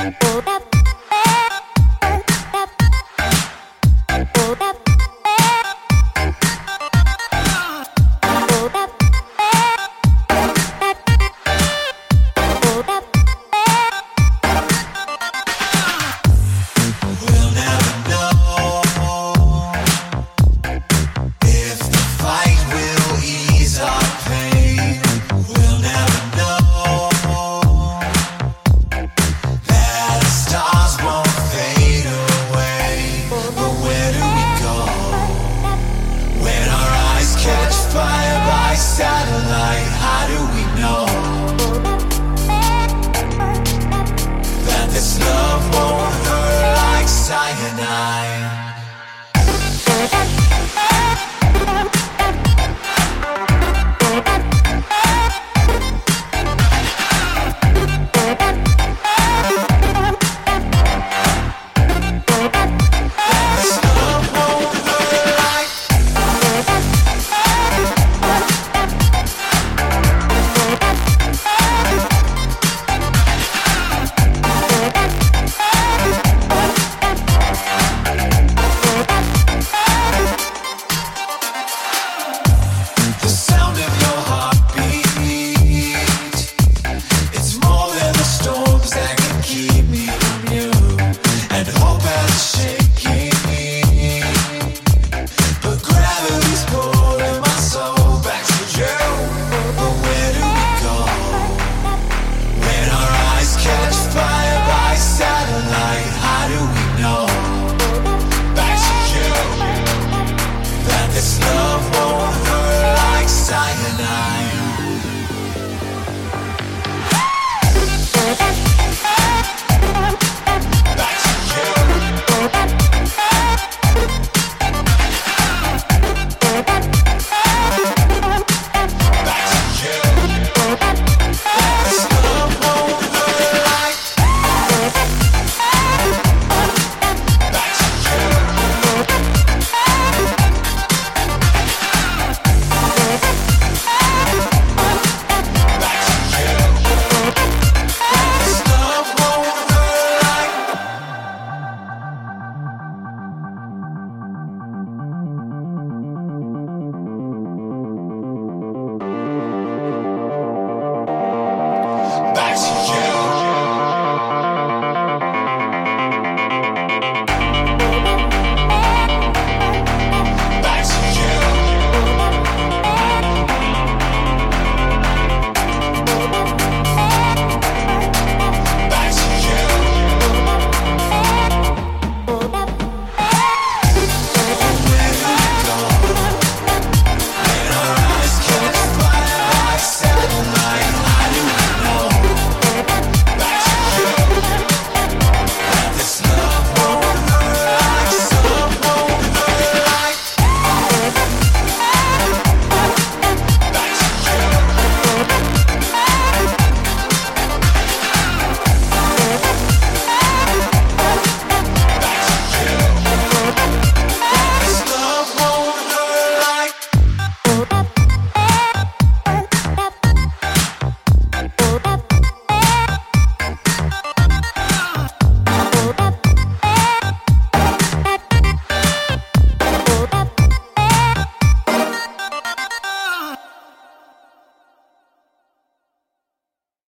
Oh,